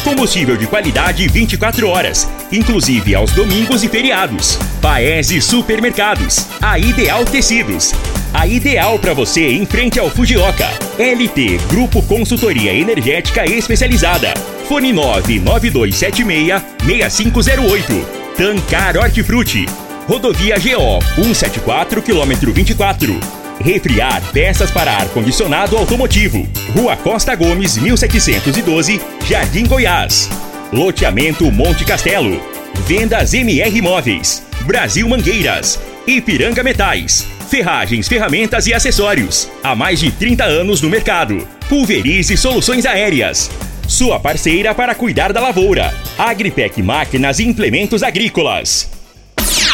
Combustível de qualidade 24 horas, inclusive aos domingos e feriados. Paese Supermercados. A Ideal Tecidos. A ideal para você em frente ao Fujioka. LT Grupo Consultoria Energética Especializada. Fone 99276 6508. Tancar Hortifruti. Rodovia GO 174 km 24. Refriar peças para ar-condicionado automotivo. Rua Costa Gomes, 1712, Jardim Goiás. Loteamento Monte Castelo. Vendas MR Móveis. Brasil Mangueiras. Ipiranga Metais. Ferragens, ferramentas e acessórios. Há mais de 30 anos no mercado. Pulverize Soluções Aéreas. Sua parceira para cuidar da lavoura. Agripec Máquinas e Implementos Agrícolas.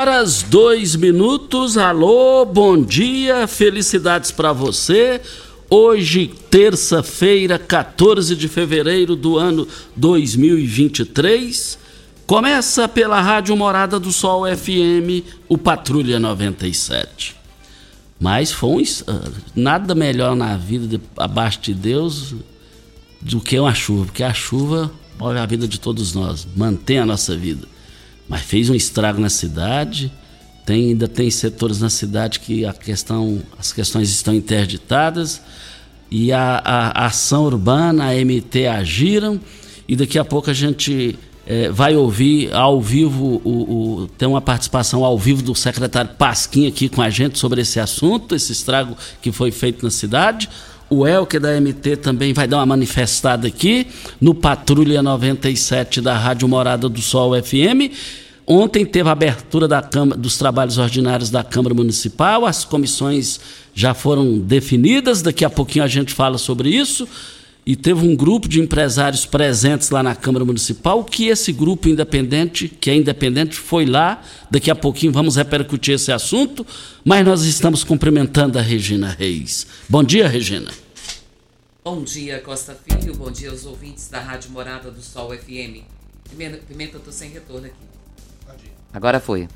Horas dois minutos, alô, bom dia, felicidades para você. Hoje, terça-feira, 14 de fevereiro do ano 2023. Começa pela Rádio Morada do Sol FM, o Patrulha 97. Mas foi um, nada melhor na vida de, abaixo de Deus do que uma chuva, porque a chuva move a vida de todos nós, mantém a nossa vida mas fez um estrago na cidade. Tem, ainda tem setores na cidade que a questão, as questões estão interditadas e a, a, a ação urbana, a MT agiram e daqui a pouco a gente é, vai ouvir ao vivo, o, o, tem uma participação ao vivo do secretário Pasquim aqui com a gente sobre esse assunto, esse estrago que foi feito na cidade. O Elke da MT também vai dar uma manifestada aqui no Patrulha 97 da Rádio Morada do Sol FM. Ontem teve a abertura da Câmara, dos trabalhos ordinários da Câmara Municipal, as comissões já foram definidas, daqui a pouquinho a gente fala sobre isso. E teve um grupo de empresários presentes lá na Câmara Municipal, que esse grupo independente, que é independente, foi lá. Daqui a pouquinho vamos repercutir esse assunto, mas nós estamos cumprimentando a Regina Reis. Bom dia, Regina. Bom dia, Costa Filho. Bom dia aos ouvintes da Rádio Morada do Sol FM. Pimenta, Pimenta eu tô sem retorno aqui. Agora foi.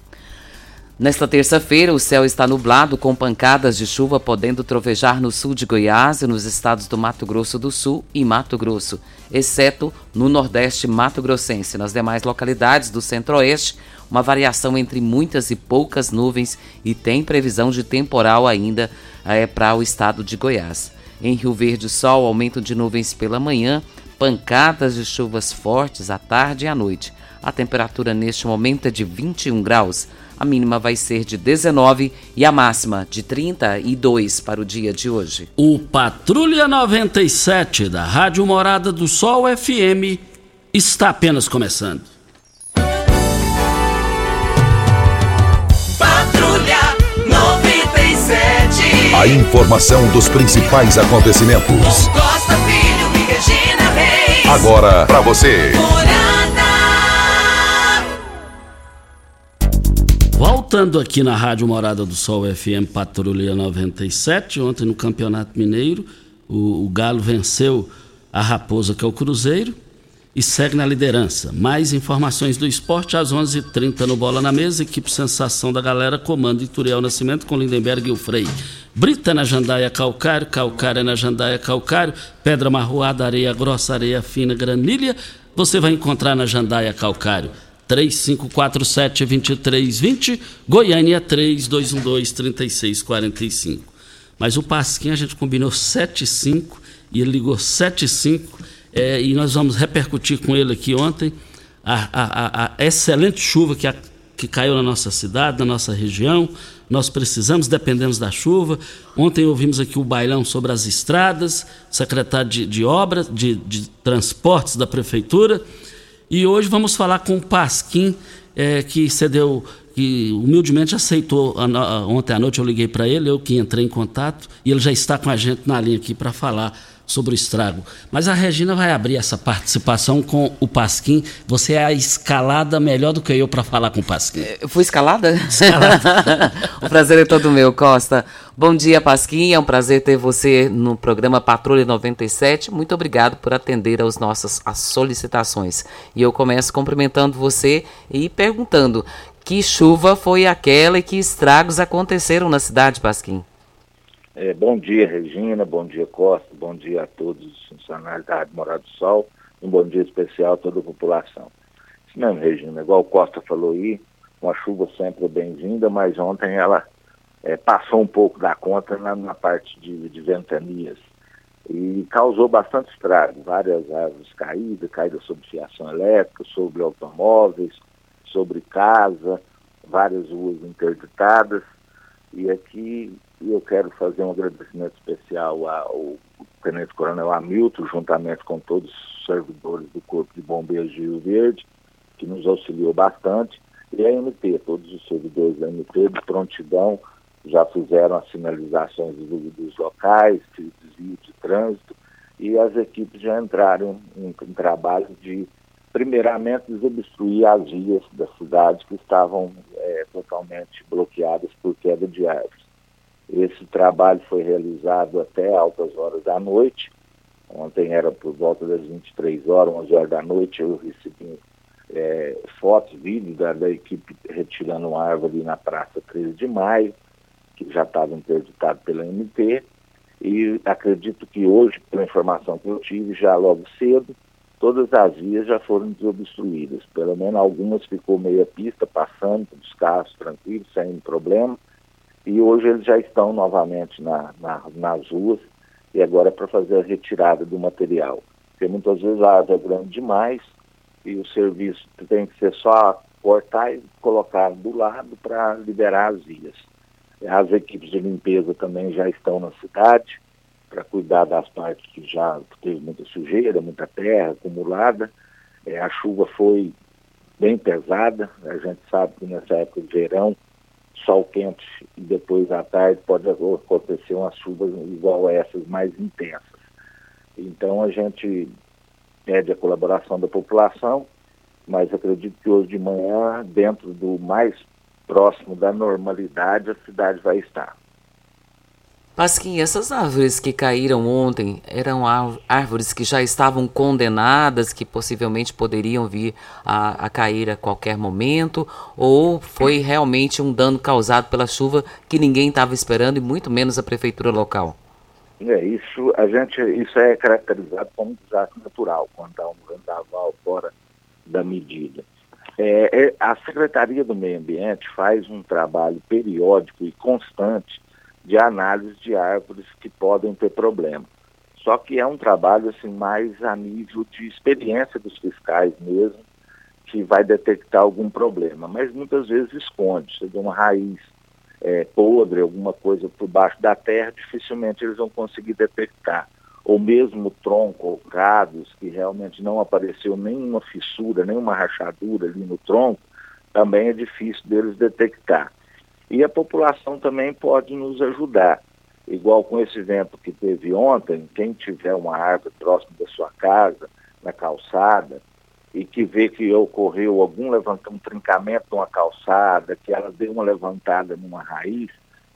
Nesta terça-feira, o céu está nublado com pancadas de chuva podendo trovejar no sul de Goiás e nos estados do Mato Grosso do Sul e Mato Grosso, exceto no Nordeste Mato Grossense. Nas demais localidades do Centro-Oeste, uma variação entre muitas e poucas nuvens e tem previsão de temporal ainda é, para o estado de Goiás. Em Rio Verde, sol, aumento de nuvens pela manhã, pancadas de chuvas fortes à tarde e à noite. A temperatura neste momento é de 21 graus. A mínima vai ser de 19 e a máxima de 32 para o dia de hoje. O Patrulha 97 da Rádio Morada do Sol FM está apenas começando. Patrulha 97. A informação dos principais acontecimentos. Costa Filho e Regina Reis. Agora para você. Voltando aqui na Rádio Morada do Sol FM Patrulha 97, ontem no Campeonato Mineiro, o, o, Galo venceu a Raposa, que é o Cruzeiro, e segue na liderança. Mais informações do esporte às 11:30 h 30 no Bola na Mesa. Equipe Sensação da Galera, comando Ituriel Nascimento com Lindenberg e o Frei. Brita na Jandaia Calcário, Calcária na Jandaia Calcário, Pedra Marroada, Areia Grossa, Areia Fina, Granilha. Você vai encontrar na Jandaia Calcário. 3547-2320, Goiânia 3212-3645. Mas o Pasquim a gente combinou 75 e ele ligou 75 é, e nós vamos repercutir com ele aqui ontem a, a, a excelente chuva que, a, que caiu na nossa cidade, na nossa região. Nós precisamos, dependemos da chuva. Ontem ouvimos aqui o bailão sobre as estradas, secretário de, de obras, de, de transportes da prefeitura. E hoje vamos falar com o Pasquim, é, que cedeu, que humildemente aceitou. Ontem à noite eu liguei para ele, eu que entrei em contato, e ele já está com a gente na linha aqui para falar sobre o estrago. Mas a Regina vai abrir essa participação com o Pasquim. Você é a escalada melhor do que eu para falar com o Pasquim. Eu fui escalada? Escalada. o prazer é todo meu, Costa. Bom dia, Pasquim. É um prazer ter você no programa Patrulha 97. Muito obrigado por atender aos nossas as solicitações. E eu começo cumprimentando você e perguntando que chuva foi aquela e que estragos aconteceram na cidade, Pasquim? É, bom dia, Regina, bom dia, Costa, bom dia a todos os funcionários da Rádio Morado do Sol, um bom dia especial a toda a população. Isso mesmo, Regina, igual o Costa falou aí, uma chuva sempre bem-vinda, mas ontem ela é, passou um pouco da conta na, na parte de, de, ventanias e causou bastante estrago, várias árvores caídas, caídas sobre fiação elétrica, sobre automóveis, sobre casa, várias ruas interditadas, e aqui eu quero fazer um agradecimento especial ao Tenente Coronel Hamilton, juntamente com todos os servidores do Corpo de Bombeiros de Rio Verde, que nos auxiliou bastante, e a MP, todos os servidores da MP de prontidão já fizeram as sinalizações do, dos locais, de desvio de trânsito, e as equipes já entraram em, em trabalho de primeiramente desobstruir as vias da cidade que estavam é, totalmente bloqueadas por queda de árvores. Esse trabalho foi realizado até altas horas da noite. Ontem era por volta das 23 horas, 11 horas da noite, eu recebi é, fotos, vídeos da, da, equipe retirando uma árvore na Praça 13 de Maio, que já estava interditado pela MP. E acredito que hoje, pela informação que eu tive, já logo cedo, todas as vias já foram desobstruídas. Pelo menos algumas ficou meia pista, passando, os carros tranquilos, sem problema. E hoje eles já estão novamente na, na, nas ruas e agora é para fazer a retirada do material. Porque muitas vezes a árvore é grande demais e o serviço tem que ser só cortar e colocar do lado para liberar as vias. As equipes de limpeza também já estão na cidade para cuidar das partes que já teve muita sujeira, muita terra acumulada. É, a chuva foi bem pesada, a gente sabe que nessa época de verão, sol quente e depois à tarde pode acontecer umas chuvas igual a essas mais intensas. Então a gente pede a colaboração da população, mas acredito que hoje de manhã, dentro do mais próximo da normalidade, a cidade vai estar. Pasquim, essas árvores que caíram ontem eram árvores que já estavam condenadas, que possivelmente poderiam vir a, a, cair a qualquer momento, ou foi realmente um dano causado pela chuva que ninguém estava esperando e muito menos a prefeitura local? É, isso, a gente, isso é caracterizado como um desastre natural, quando há um vendaval fora da medida. É, é, a Secretaria do Meio Ambiente faz um trabalho periódico e constante de análise de árvores que podem ter problema. Só que é um trabalho assim mais a nível de experiência dos fiscais mesmo, que vai detectar algum problema, mas muitas vezes esconde, se uma raiz é, podre, alguma coisa por baixo da terra, dificilmente eles vão conseguir detectar. Ou mesmo tronco ou cados, que realmente não apareceu nenhuma fissura, nenhuma rachadura ali no tronco, também é difícil deles detectar. E a população também pode nos ajudar. Igual com esse evento que teve ontem, quem tiver uma árvore próximo da sua casa, na calçada, e que vê que ocorreu algum levantamento, um trincamento de uma calçada, que ela deu uma levantada numa raiz,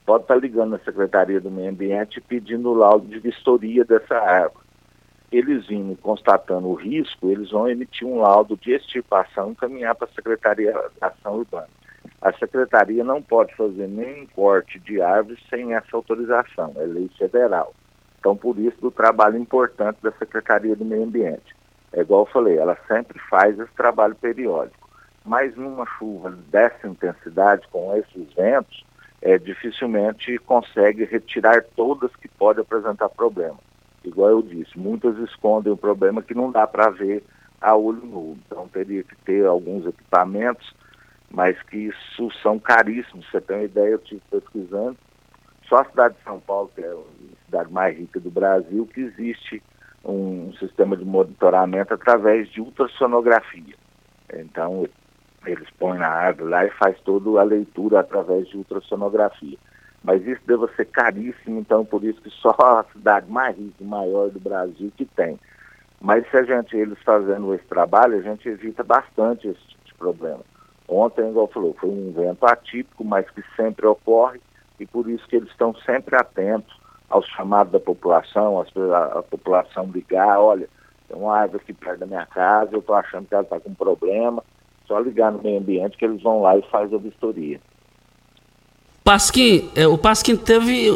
pode estar ligando na Secretaria do Meio Ambiente pedindo o laudo de vistoria dessa árvore. Eles vindo constatando o risco, eles vão emitir um laudo de extirpação e encaminhar para a Secretaria da Ação Urbana a secretaria não pode fazer nenhum corte de árvores sem essa autorização, é lei federal. Então, por isso, do trabalho importante da Secretaria do Meio Ambiente. É igual eu falei, ela sempre faz esse trabalho periódico. Mas numa chuva dessa intensidade, com esses ventos, é, dificilmente consegue retirar todas que podem apresentar problema. Igual eu disse, muitas escondem o problema que não dá para ver a olho nu. Então teria que ter alguns equipamentos, mas que isso são caríssimos. Você tem uma ideia, eu estive pesquisando, só a cidade de São Paulo, que é a cidade mais rica do Brasil, que existe um sistema de monitoramento através de ultrassonografia. Então, eles põem na árvore lá e faz toda a leitura através de ultrassonografia. Mas isso deve ser caríssimo, então por isso que só a cidade mais rica e maior do Brasil que tem. Mas se a gente, eles fazendo esse trabalho, a gente evita bastante esse tipo de problema. Ontem, igual falou, foi um evento atípico, mas que sempre ocorre, e por isso que eles estão sempre atentos aos chamados da população, a, a população ligar, olha, tem uma árvore aqui perto da minha casa, eu estou achando que ela está com problema, só ligar no meio ambiente que eles vão lá e faz a vistoria. Pasquim, é, o Pasquim teve,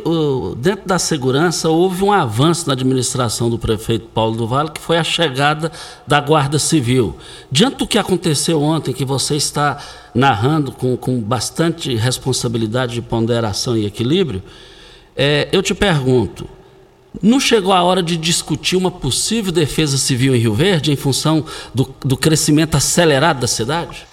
dentro da segurança, houve um avanço na administração do prefeito Paulo do Vale, que foi a chegada da Guarda Civil. Diante do que aconteceu ontem, que você está narrando com, com bastante responsabilidade de ponderação e equilíbrio, é, eu te pergunto, não chegou a hora de discutir uma possível defesa civil em Rio Verde em função do, do crescimento acelerado da cidade?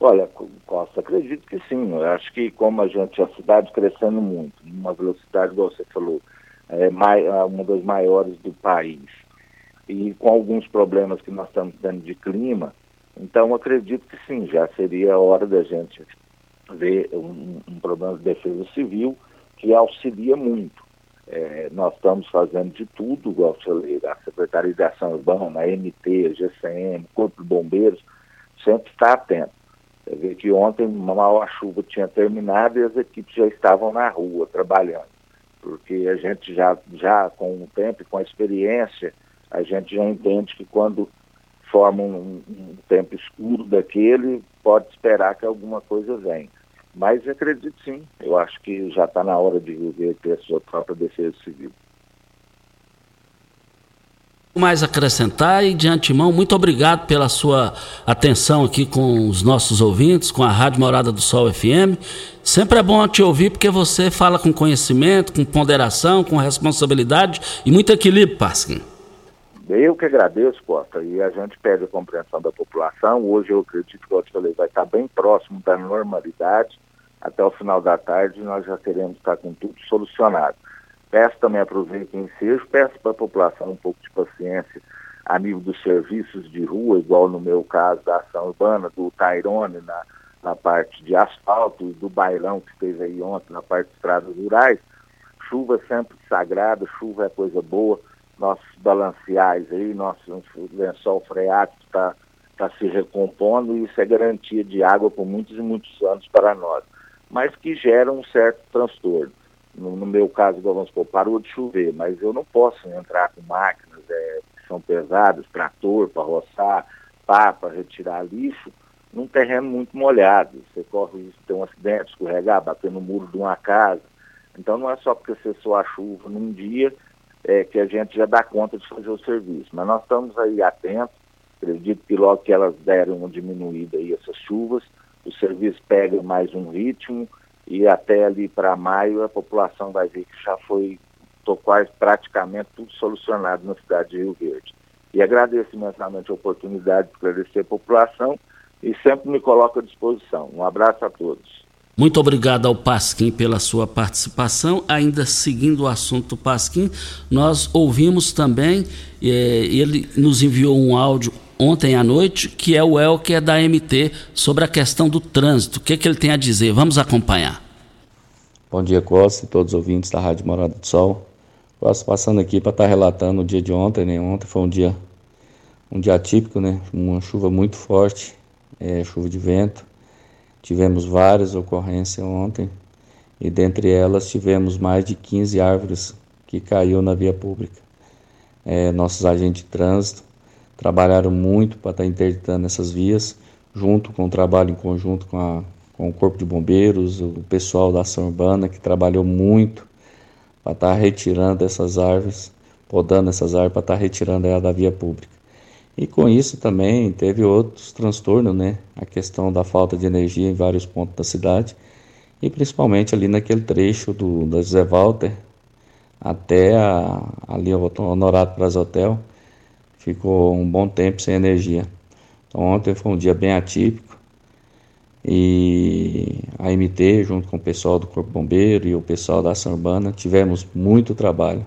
Olha, Costa, acredito que sim. Eu acho que como a gente, a cidade crescendo muito, uma velocidade, igual você falou, é uma das maiores do país, e com alguns problemas que nós estamos tendo de clima, então acredito que sim, já seria a hora da gente ver um, um problema de defesa civil que auxilia muito. É, nós estamos fazendo de tudo, igual eu falei, a Secretaria de Ação Urbana, a MT, a GCM, Corpo de Bombeiros, sempre está atento. Você vê que ontem mal a chuva tinha terminado e as equipes já estavam na rua trabalhando. Porque a gente já, já com o tempo e com a experiência, a gente já entende que quando forma um, um tempo escuro daquele, pode esperar que alguma coisa venha. Mas acredito sim, eu acho que já está na hora de viver ter a sua própria defesa civil mais acrescentar e de antemão, muito obrigado pela sua atenção aqui com os nossos ouvintes, com a Rádio Morada do Sol FM. Sempre é bom te ouvir porque você fala com conhecimento, com ponderação, com responsabilidade e muito equilíbrio, Pasquim. Eu que agradeço, Costa, e a gente pede a compreensão da população. Hoje eu acredito que, eu te falei, vai estar bem próximo da normalidade. Até o final da tarde nós já queremos estar com tudo solucionado. Peço também, aproveito o ensejo, peço para a população um pouco de paciência a nível dos serviços de rua, igual no meu caso da ação urbana, do Tairone na, na parte de asfalto e do bailão que esteve aí ontem na parte de estradas rurais. Chuva sempre sagrada, chuva é coisa boa, nossos balanceais aí, nosso lençol freático está tá se recompondo e isso é garantia de água por muitos e muitos anos para nós, mas que gera um certo transtorno no, no, meu caso, vamos supor, parou de chover, mas eu não posso entrar com máquinas é, que são pesadas, trator para roçar, pá para retirar lixo, num terreno muito molhado. Você corre risco de ter um acidente, escorregar, bater no muro de uma casa. Então não é só porque cessou a chuva num dia é, que a gente já dá conta de fazer o serviço. Mas nós estamos aí atentos, acredito que logo que elas deram uma diminuída aí essas chuvas, o serviço pega mais um ritmo, e até ali para maio a população vai ver que já foi tô quase praticamente tudo solucionado na cidade de Rio Verde. E agradeço imensamente a oportunidade de esclarecer a população e sempre me coloco à disposição. Um abraço a todos. Muito obrigado ao Pasquim pela sua participação. Ainda seguindo o assunto Pasquim, nós ouvimos também, eh, ele nos enviou um áudio ontem à noite, que é o Elker da MT, sobre a questão do trânsito. O que, que ele tem a dizer? Vamos acompanhar. Bom dia, Costa e todos os ouvintes da Rádio Morada do Sol. Costa passando aqui para estar tá relatando o dia de ontem, né? Ontem foi um dia, um dia atípico, né? Uma chuva muito forte, é, chuva de vento. Tivemos várias ocorrências ontem e dentre elas tivemos mais de 15 árvores que caiu na via pública. É, nossos agentes de trânsito trabalharam muito para estar tá interditando essas vias, junto com o trabalho em conjunto com, a, com o Corpo de Bombeiros, o pessoal da ação urbana que trabalhou muito para estar tá retirando essas árvores, podando essas árvores para estar tá retirando ela da via pública. E com isso também teve outros transtornos, né? A questão da falta de energia em vários pontos da cidade e principalmente ali naquele trecho do da José Walter até a, ali o Honorado Plaza Hotel, ficou um bom tempo sem energia. Então ontem foi um dia bem atípico e a MT, junto com o pessoal do Corpo Bombeiro e o pessoal da ação urbana, tivemos muito trabalho.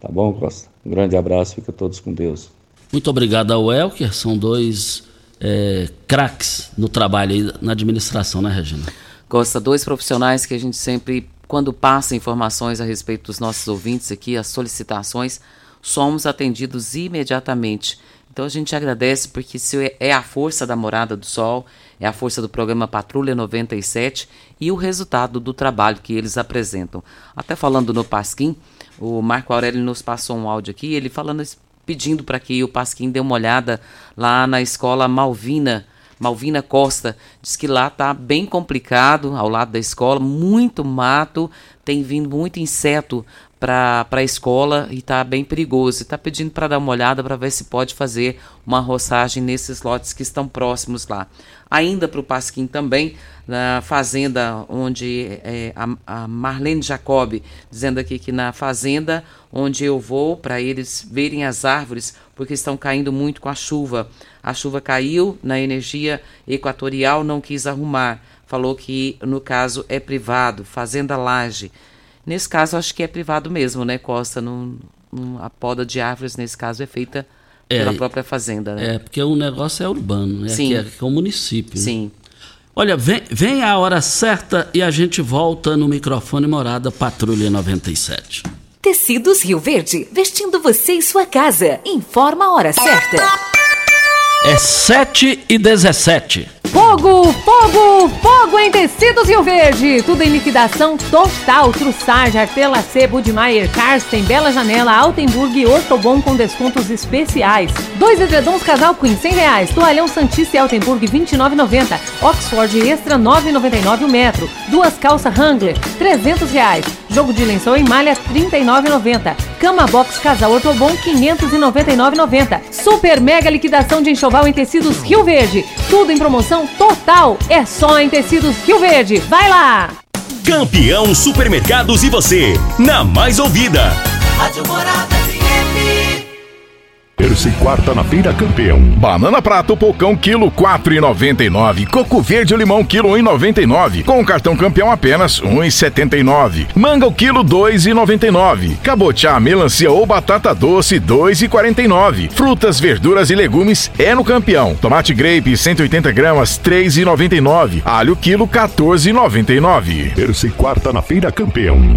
Tá bom, Costa? Um grande abraço, fica todos com Deus. Muito obrigado ao Elker, são dois é, craques no trabalho aí, na administração, né, Regina? Costa, dois profissionais que a gente sempre, quando passa informações a respeito dos nossos ouvintes aqui, as solicitações, somos atendidos imediatamente. Então a gente agradece porque isso é a força da Morada do Sol, é a força do programa Patrulha 97 e o resultado do trabalho que eles apresentam. Até falando no Pasquim, o Marco Aurélio nos passou um áudio aqui, ele falando, pedindo para que o Pasquim dê uma olhada lá na escola Malvina, Malvina Costa. Diz que lá tá bem complicado, ao lado da escola, muito mato, tem vindo muito inseto para a escola e está bem perigoso. Está pedindo para dar uma olhada para ver se pode fazer uma roçagem nesses lotes que estão próximos lá. Ainda para o Pasquim também, na fazenda onde é, a, a, Marlene Jacob, dizendo aqui que na fazenda onde eu vou, para eles verem as árvores, porque estão caindo muito com a chuva. A chuva caiu na energia equatorial, não quis arrumar. Falou que no caso é privado, Fazenda Laje. Nesse caso, acho que é privado mesmo, né, Costa? Não, não, a poda de árvores, nesse caso, é feita é, pela própria fazenda, né? É, porque o negócio é urbano, né? Sim. Aqui é, é o município. Né? Sim. Né? Olha, vem, vem a hora certa e a gente volta no microfone Morada Patrulha 97. Tecidos Rio Verde, vestindo você e sua casa. Informa a hora certa. É 7 e 17. Fogo, fogo, fogo em tecidos Rio Verde. Tudo em liquidação total. Trussage, Artela C, Budmeier, Karsten, Bela Janela, Altenburg e Ortobon com descontos especiais. Dois edredons casal Queen, 100 reais. Toalhão Santista e Altenburg, 29,90. Oxford Extra, 9,99 o metro. Duas calças Wrangler, 300 reais. Jogo de lençol em malha, 39,90. Cama Box Casal Ortobon, 599,90. Super mega liquidação de enxoval em tecidos Rio Verde. Tudo em promoção total. É só em tecidos Rio Verde. Vai lá! Campeão Supermercados e você, na mais ouvida. Rádio Morada. Terça e quarta na feira campeão. Banana prato pocão quilo quatro e noventa e nove. Coco verde limão quilo um e noventa e nove. Com cartão campeão apenas um e setenta e nove. Manga o quilo dois e noventa e nove. Cabotiá, melancia ou batata doce dois e quarenta e nove. Frutas, verduras e legumes é no campeão. Tomate grape 180 gramas três e noventa e nove. Alho quilo quatorze e noventa e nove. Terça e quarta na feira campeão.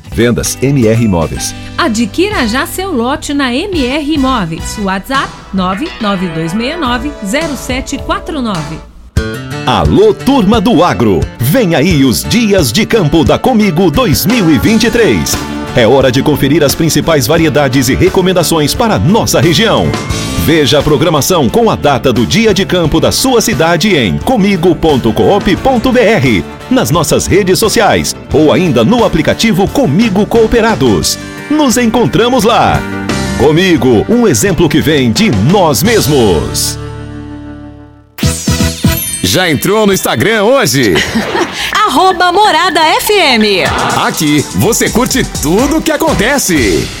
Vendas MR Imóveis. Adquira já seu lote na MR Imóveis. WhatsApp 992690749. Alô, turma do agro! Vem aí os dias de campo da Comigo 2023. É hora de conferir as principais variedades e recomendações para nossa região. Veja a programação com a data do dia de campo da sua cidade em comigo.coop.br, nas nossas redes sociais ou ainda no aplicativo Comigo Cooperados. Nos encontramos lá. Comigo, um exemplo que vem de nós mesmos. Já entrou no Instagram hoje? Arroba Morada FM. Aqui você curte tudo o que acontece.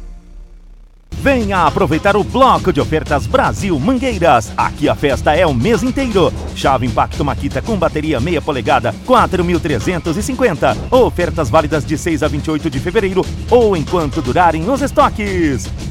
Venha aproveitar o bloco de ofertas Brasil Mangueiras. Aqui a festa é o mês inteiro. Chave Impacto Maquita com bateria meia polegada, 4.350. Ofertas válidas de 6 a 28 de fevereiro ou enquanto durarem os estoques.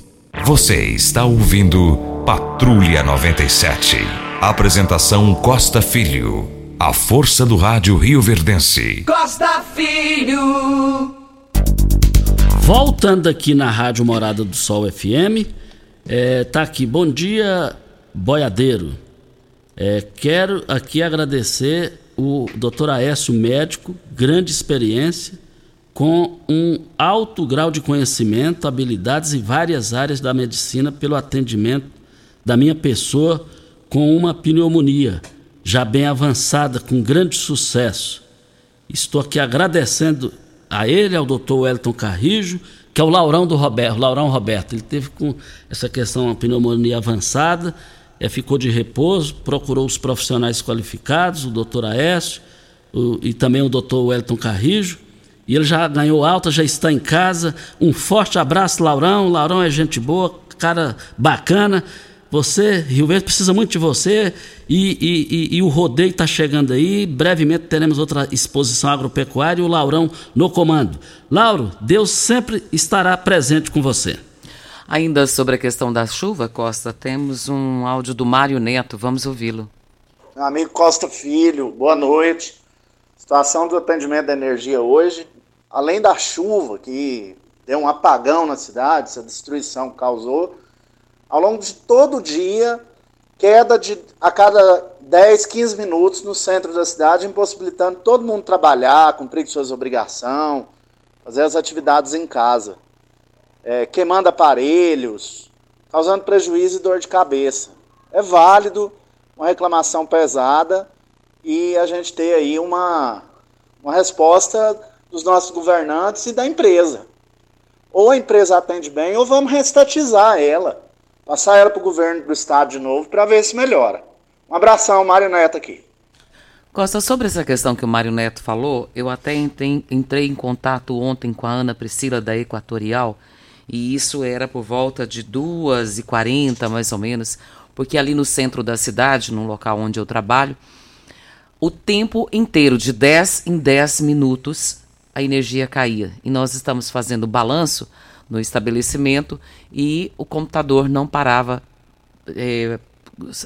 Você está ouvindo Patrulha 97. Apresentação Costa Filho. A força do rádio Rio Verdense. Costa Filho. Voltando aqui na Rádio Morada do Sol FM, é, tá aqui, bom dia, boiadeiro. É, quero aqui agradecer o doutor Aécio, médico, grande experiência, com um alto grau de conhecimento, habilidades em várias áreas da medicina pelo atendimento da minha pessoa com uma pneumonia já bem avançada, com grande sucesso. Estou aqui agradecendo a ele, ao doutor Wellington Carrijo, que é o Laurão do Roberto, Laurão Roberto. Ele teve com essa questão, uma pneumonia avançada, é, ficou de repouso, procurou os profissionais qualificados, o doutor Aécio o, e também o doutor Wellington Carrijo. E ele já ganhou alta, já está em casa. Um forte abraço, Laurão. Laurão é gente boa, cara bacana. Você, Rio Verde, precisa muito de você e, e, e, e o rodeio está chegando aí. Brevemente teremos outra exposição agropecuária e o Laurão no comando. Lauro, Deus sempre estará presente com você. Ainda sobre a questão da chuva, Costa, temos um áudio do Mário Neto, vamos ouvi-lo. Amigo Costa Filho, boa noite. Situação do atendimento da energia hoje, além da chuva que deu um apagão na cidade, essa destruição causou, ao longo de todo o dia, queda de a cada 10, 15 minutos no centro da cidade, impossibilitando todo mundo trabalhar, cumprir suas obrigações, fazer as atividades em casa. É, queimando aparelhos, causando prejuízo e dor de cabeça. É válido uma reclamação pesada e a gente ter aí uma, uma resposta dos nossos governantes e da empresa. Ou a empresa atende bem, ou vamos restatizar ela passar ela para o governo do estado de novo para ver se melhora. Um abração, Mário Neto aqui. Costa, sobre essa questão que o Mário Neto falou, eu até entrei, em contato ontem com a Ana Priscila da Equatorial, e isso era por volta de 2h40, mais ou menos, porque ali no centro da cidade, no local onde eu trabalho, o tempo inteiro, de 10 em 10 minutos, a energia caía. E nós estamos fazendo balanço no estabelecimento e o computador não parava é,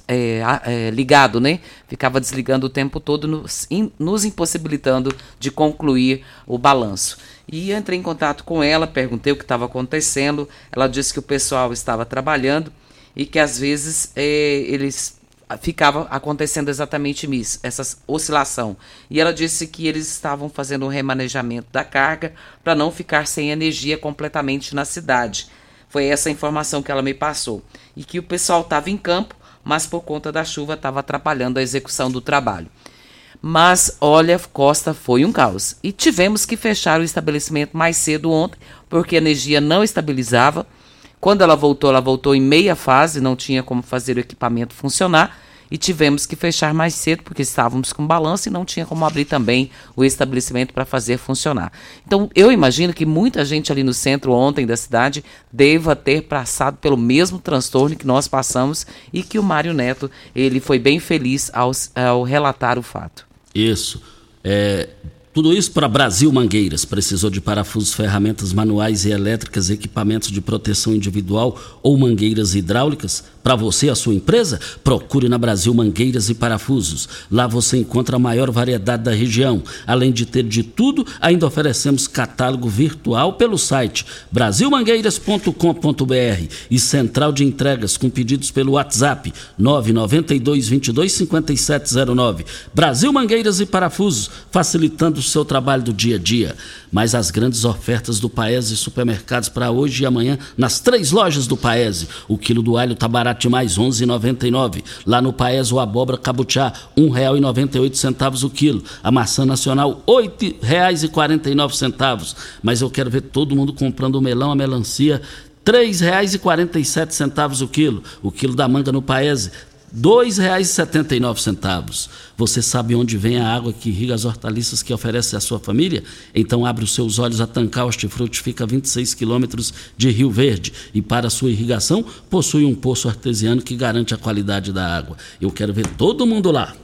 é, é, ligado, né? Ficava desligando o tempo todo, nos, in, nos impossibilitando de concluir o balanço. E entrei em contato com ela, perguntei o que estava acontecendo. Ela disse que o pessoal estava trabalhando e que às vezes é, eles ficava acontecendo exatamente isso, essa oscilação. E ela disse que eles estavam fazendo um remanejamento da carga para não ficar sem energia completamente na cidade. Foi essa informação que ela me passou. E que o pessoal estava em campo, mas por conta da chuva estava atrapalhando a execução do trabalho. Mas olha, Costa foi um caos. E tivemos que fechar o estabelecimento mais cedo ontem, porque a energia não estabilizava quando ela voltou, ela voltou em meia fase, não tinha como fazer o equipamento funcionar e tivemos que fechar mais cedo porque estávamos com balanço e não tinha como abrir também o estabelecimento para fazer funcionar. Então, eu imagino que muita gente ali no centro ontem da cidade deva ter passado pelo mesmo transtorno que nós passamos e que o Mário Neto, ele foi bem feliz ao, ao relatar o fato. Isso. É, tudo isso para Brasil Mangueiras. Precisou de parafusos, ferramentas manuais e elétricas, equipamentos de proteção individual ou mangueiras hidráulicas? Para você e a sua empresa? Procure na Brasil Mangueiras e Parafusos. Lá você encontra a maior variedade da região. Além de ter de tudo, ainda oferecemos catálogo virtual pelo site brasilmangueiras.com.br e central de entregas com pedidos pelo WhatsApp 992 22 5709. Brasil Mangueiras e Parafusos, facilitando o seu trabalho do dia a dia. Mas as grandes ofertas do Paese Supermercados para hoje e amanhã nas três lojas do Paese. O quilo do alho está barato mais 11,99. Lá no Paes o abóbora cabuchá, R$ 1,98 o quilo. A maçã nacional, R$ 8,49. Mas eu quero ver todo mundo comprando o melão, a melancia, R$ 3,47 o quilo. O quilo da manga no Paese, R$ 2,79. Você sabe onde vem a água que irriga as hortaliças que oferece à sua família? Então abre os seus olhos a Tancar Hortifruti, fica a 26 quilômetros de Rio Verde e para sua irrigação possui um poço artesiano que garante a qualidade da água. Eu quero ver todo mundo lá.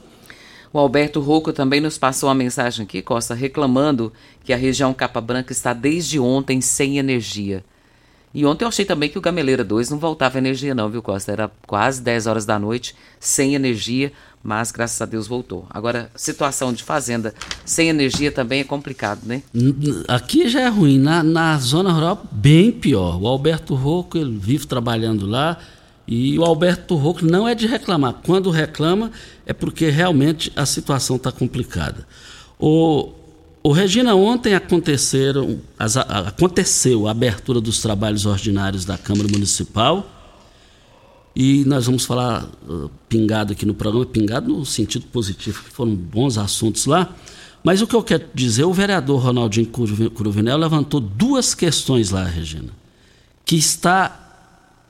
O Alberto Rocco também nos passou uma mensagem aqui, Costa, reclamando que a região Capa Branca está desde ontem sem energia. E ontem eu achei também que o Gameleira 2 não voltava energia não, viu, Costa? Era quase 10 horas da noite, sem energia, mas graças a Deus voltou. Agora, situação de fazenda sem energia também é complicado, né? Aqui já é ruim, na, na zona rural bem pior. O Alberto Rocco, ele vive trabalhando lá, e o Alberto Rocco não é de reclamar. Quando reclama, é porque realmente a situação está complicada. O, o Regina, ontem aconteceram, as, aconteceu a abertura dos trabalhos ordinários da Câmara Municipal. E nós vamos falar uh, pingado aqui no programa, pingado no sentido positivo, que foram bons assuntos lá. Mas o que eu quero dizer, o vereador Ronaldinho Cruvinel levantou duas questões lá, Regina, que está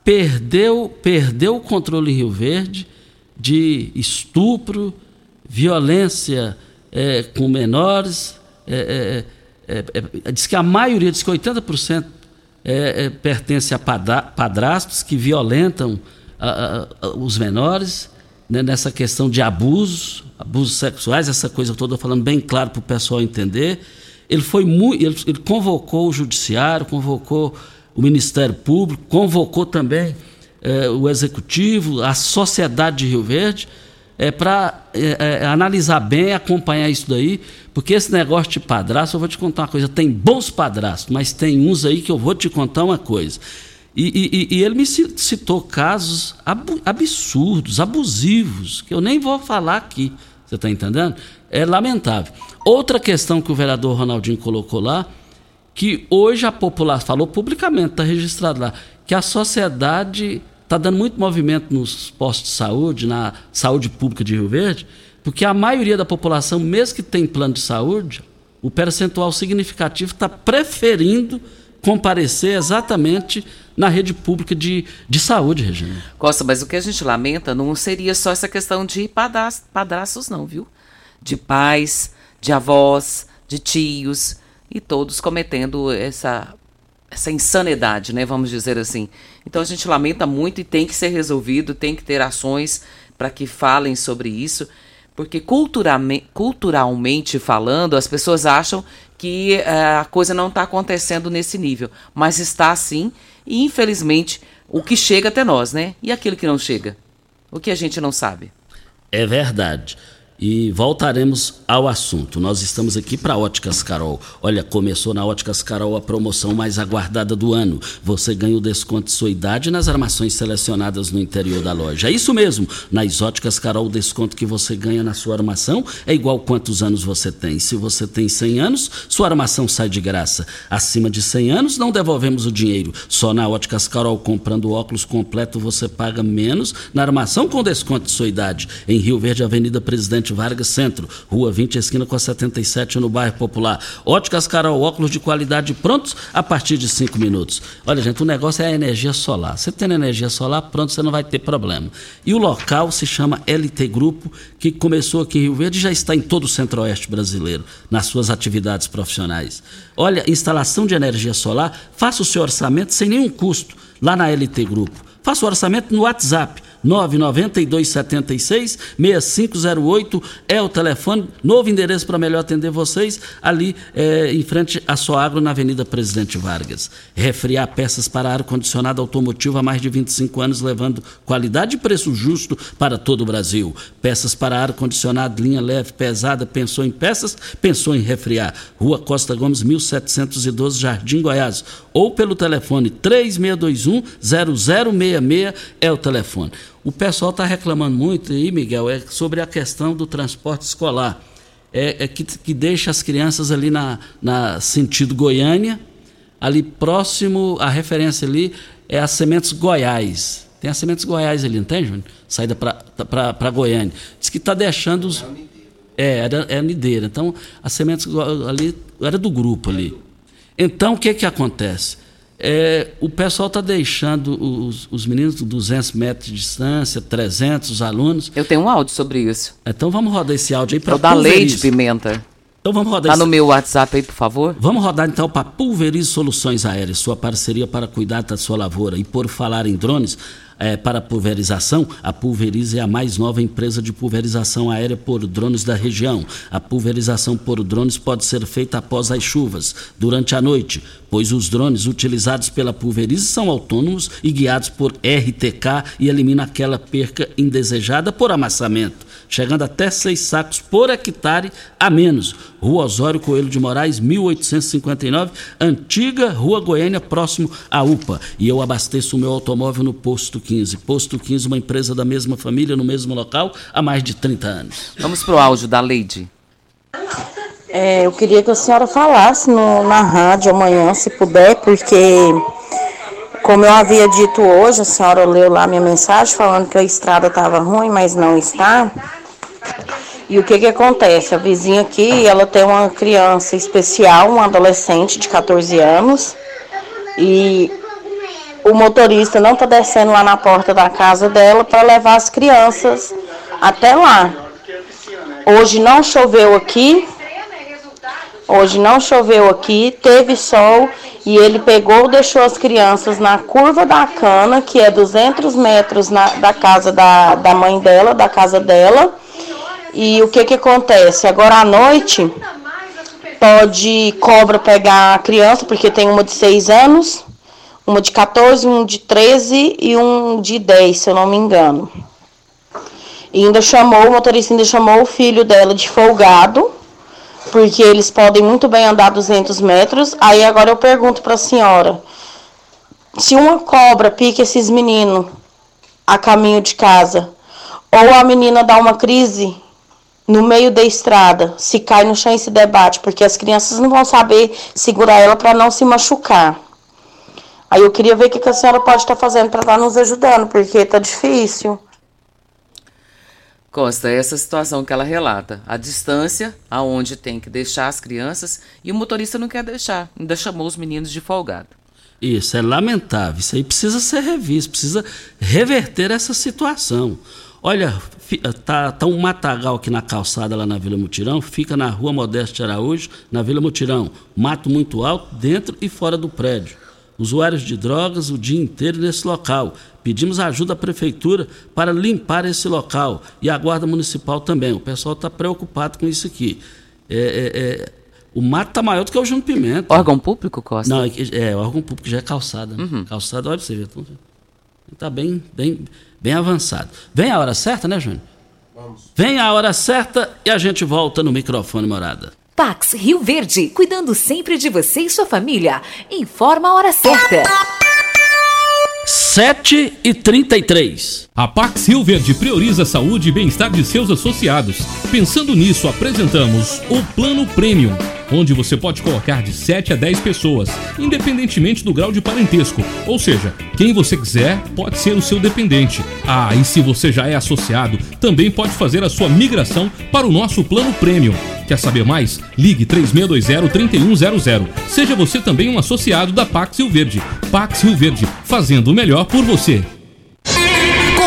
perdeu, perdeu o controle em Rio Verde de estupro, violência é, com menores. É é, é, é, diz que a maioria, diz que 80% é, pertence a padrastos que violentam a, a, os menores né, nessa questão de abusos, abusos sexuais, essa coisa toda, falando bem claro para o pessoal entender. Ele foi muito, ele, ele convocou o judiciário, convocou o Ministério Público, convocou também o Executivo, a sociedade de Rio Verde, é, para é, é, analisar bem, acompanhar isso daí, porque esse negócio de padrasto, eu vou te contar uma coisa, tem bons padrastos, mas tem uns aí que eu vou te contar uma coisa. E, e, e ele me citou casos absurdos, abusivos, que eu nem vou falar aqui, você está entendendo? É lamentável. Outra questão que o vereador Ronaldinho colocou lá, que hoje a população, falou publicamente, está registrado lá, que a sociedade está dando muito movimento nos postos de saúde, na saúde pública de Rio Verde, porque a maioria da população, mesmo que tem plano de saúde, o percentual significativo está preferindo comparecer exatamente na rede pública de, de saúde, Regina. Costa, mas o que a gente lamenta não seria só essa questão de padrastos, não, viu? De pais, de avós, de tios, e todos cometendo essa, essa insanidade, né? Vamos dizer assim. Então a gente lamenta muito e tem que ser resolvido, tem que ter ações para que falem sobre isso, porque culturalmente, falando, as pessoas acham que uh, a coisa não está acontecendo nesse nível, mas está sim, e infelizmente o que chega até nós, né? E aquilo que não chega? O que a gente não sabe? É verdade e voltaremos ao assunto. Nós estamos aqui para Óticas Carol. Olha, começou na Óticas Carol a promoção mais aguardada do ano. Você ganha o desconto de sua idade nas armações selecionadas no interior da loja. É isso mesmo. Nas Óticas Carol, o desconto que você ganha na sua armação é igual quantos anos você tem. Se você tem 100 anos, sua armação sai de graça. Acima de 100 anos, não devolvemos o dinheiro. Só na Óticas Carol, comprando óculos completo, você paga menos na armação com desconto de sua idade. Em Rio Verde, Avenida Presidente Vargas Centro, Rua 20, esquina com a 77, no bairro Popular. Óticas Carol, óculos de qualidade prontos a partir de 5 minutos. Olha, gente, o negócio é a energia solar. Você tendo energia solar, pronto, você não vai ter problema. E o local se chama LT Grupo, que começou aqui em Rio Verde e já está em todo o centro-oeste brasileiro, nas suas atividades profissionais. Olha, instalação de energia solar, faça o seu orçamento sem nenhum custo lá na LT Grupo. Faça o orçamento no WhatsApp 99276 6508 é o telefone, novo endereço para melhor atender vocês, ali é, em frente à Soagro, na Avenida Presidente Vargas. Refriar peças para ar-condicionado automotivo há mais de 25 anos, levando qualidade e preço justo para todo o Brasil. Peças para ar-condicionado, linha leve, pesada, pensou em peças, pensou em refriar. Rua Costa Gomes, 1712, Jardim Goiás. Ou pelo telefone 3621 0066 é o telefone. O pessoal está reclamando muito aí, Miguel, é sobre a questão do transporte escolar. É, é que, que, deixa as crianças ali na, na sentido Goiânia, ali próximo, a referência ali é a Sementes Goiás. Tem a Sementes Goiás ali, não tem, Júnior? Saída para Goiânia. Diz que está deixando os. É, era, é a Nideira. Então, a Sementes ali era do grupo ali. Então, o que, que acontece? É, o pessoal está deixando os, os meninos 200 metros de distância, 300 os alunos. Eu tenho um áudio sobre isso. Então vamos rodar esse áudio aí para o da Leite Pimenta. Então vamos rodar Tá esse... no meu WhatsApp aí, por favor. Vamos rodar então para Pulverize Soluções Aéreas, sua parceria para cuidar da sua lavoura. E por falar em drones, é, para pulverização, a Pulverize é a mais nova empresa de pulverização aérea por drones da região. A pulverização por drones pode ser feita após as chuvas, durante a noite, pois os drones utilizados pela Pulverize são autônomos e guiados por RTK e eliminam aquela perca indesejada por amassamento chegando até seis sacos por hectare a menos. Rua Osório Coelho de Moraes, 1859, antiga Rua Goiânia, próximo à UPA. E eu abasteço o meu automóvel no Posto 15. Posto 15, uma empresa da mesma família, no mesmo local, há mais de 30 anos. Vamos pro áudio da Leide. É, eu queria que a senhora falasse no- na rádio amanhã, se puder, porque, como eu havia dito hoje, a senhora leu lá minha mensagem falando que a estrada estava ruim, mas não está. E o que que acontece? A vizinha aqui, ela tem uma criança especial, um adolescente de 14 anos, e o motorista não está descendo lá na porta da casa dela para levar as crianças até lá. Hoje não choveu aqui, Hoje não choveu aqui, teve sol e ele pegou, deixou as crianças na curva da cana, que é 200 metros na- da casa da, da mãe dela, da casa dela. E o que que acontece? Agora à noite pode cobra pegar a criança, porque tem uma de 6 anos, uma de 14, um de 13 e um de 10, se eu não me engano. E ainda chamou, o motorista ainda chamou o filho dela de folgado porque eles podem muito bem andar 200 metros. Aí agora eu pergunto para a senhora: se uma cobra pica esses meninos a caminho de casa, ou a menina dá uma crise no meio da estrada, se cai no chão e se debate, porque as crianças não vão saber segurar ela para não se machucar. Aí eu queria ver o que que a senhora pode estar fazendo para estar nos ajudando, porque tá difícil. Costa, é essa situação que ela relata. A distância aonde tem que deixar as crianças e o motorista não quer deixar. Ainda chamou os meninos de folgado. Isso é lamentável. Isso aí precisa ser revisto, precisa reverter essa situação. Olha, tá, tá um matagal aqui na calçada lá na Vila Mutirão, fica na rua Modeste Araújo, na Vila Mutirão. Mato muito alto, dentro e fora do prédio. Usuários de drogas o dia inteiro nesse local. Pedimos ajuda à prefeitura para limpar esse local e a guarda municipal também. O pessoal está preocupado com isso aqui. É, é, é, o mato está maior do que o Júnior Pimenta. Órgão público, Costa? Não, é, é, órgão público já é calçada. Né? Calçada, olha pra você ver. Está bem, bem, bem avançado. Vem a hora certa, né, Júnior? Vamos. Vem a hora certa e a gente volta no microfone morada. Pax Rio Verde, cuidando sempre de você e sua família. Informa a hora certa. 7 e 33. A Pax Rio Verde prioriza a saúde e bem-estar de seus associados. Pensando nisso, apresentamos o Plano Premium, onde você pode colocar de 7 a 10 pessoas, independentemente do grau de parentesco. Ou seja, quem você quiser pode ser o seu dependente. Ah, e se você já é associado, também pode fazer a sua migração para o nosso Plano Premium. Quer saber mais? Ligue 3620-3100. Seja você também um associado da Pax Rio Verde. Pax Rio Verde, fazendo o melhor por você.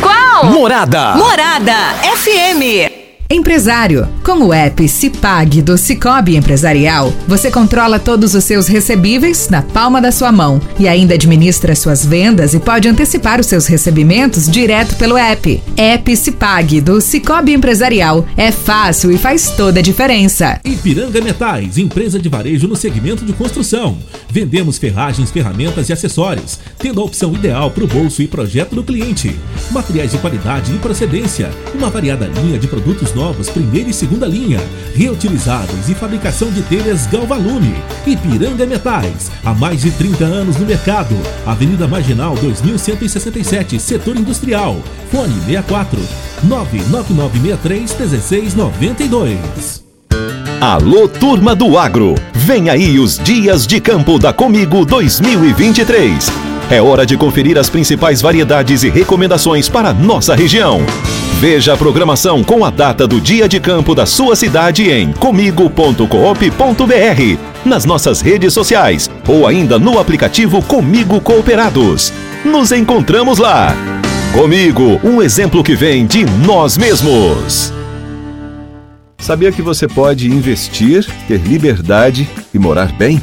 Qual? Morada. Morada FM. Empresário, com o app Cipag do Cicobi Empresarial, você controla todos os seus recebíveis na palma da sua mão e ainda administra suas vendas e pode antecipar os seus recebimentos direto pelo app. App Cipag do Cicobi Empresarial é fácil e faz toda a diferença. Ipiranga Metais, empresa de varejo no segmento de construção. Vendemos ferragens, ferramentas e acessórios, tendo a opção ideal para o bolso e projeto do cliente. Materiais de qualidade e procedência, uma variada linha de produtos novos, primeira e segunda linha, reutilizáveis e fabricação de telhas Galvalume. Ipiranga Metais, há mais de 30 anos no mercado. Avenida Marginal 2167, Setor Industrial. Fone 64 99963 1692. Alô, turma do agro! Vem aí os Dias de Campo da Comigo 2023. É hora de conferir as principais variedades e recomendações para nossa região. Veja a programação com a data do dia de campo da sua cidade em comigo.coop.br, nas nossas redes sociais ou ainda no aplicativo Comigo Cooperados. Nos encontramos lá. Comigo, um exemplo que vem de nós mesmos. Sabia que você pode investir, ter liberdade e morar bem?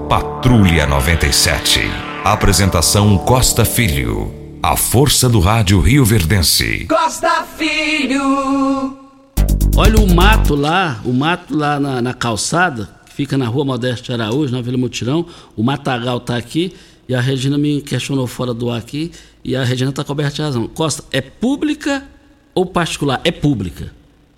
Patrulha 97. Apresentação Costa Filho. A força do rádio Rio Verdense. Costa Filho. Olha o mato lá, o mato lá na, na calçada, que fica na rua Modeste Araújo, na Vila Mutirão. O matagal tá aqui e a Regina me questionou fora do ar aqui e a Regina está coberta de razão. Costa, é pública ou particular? É pública.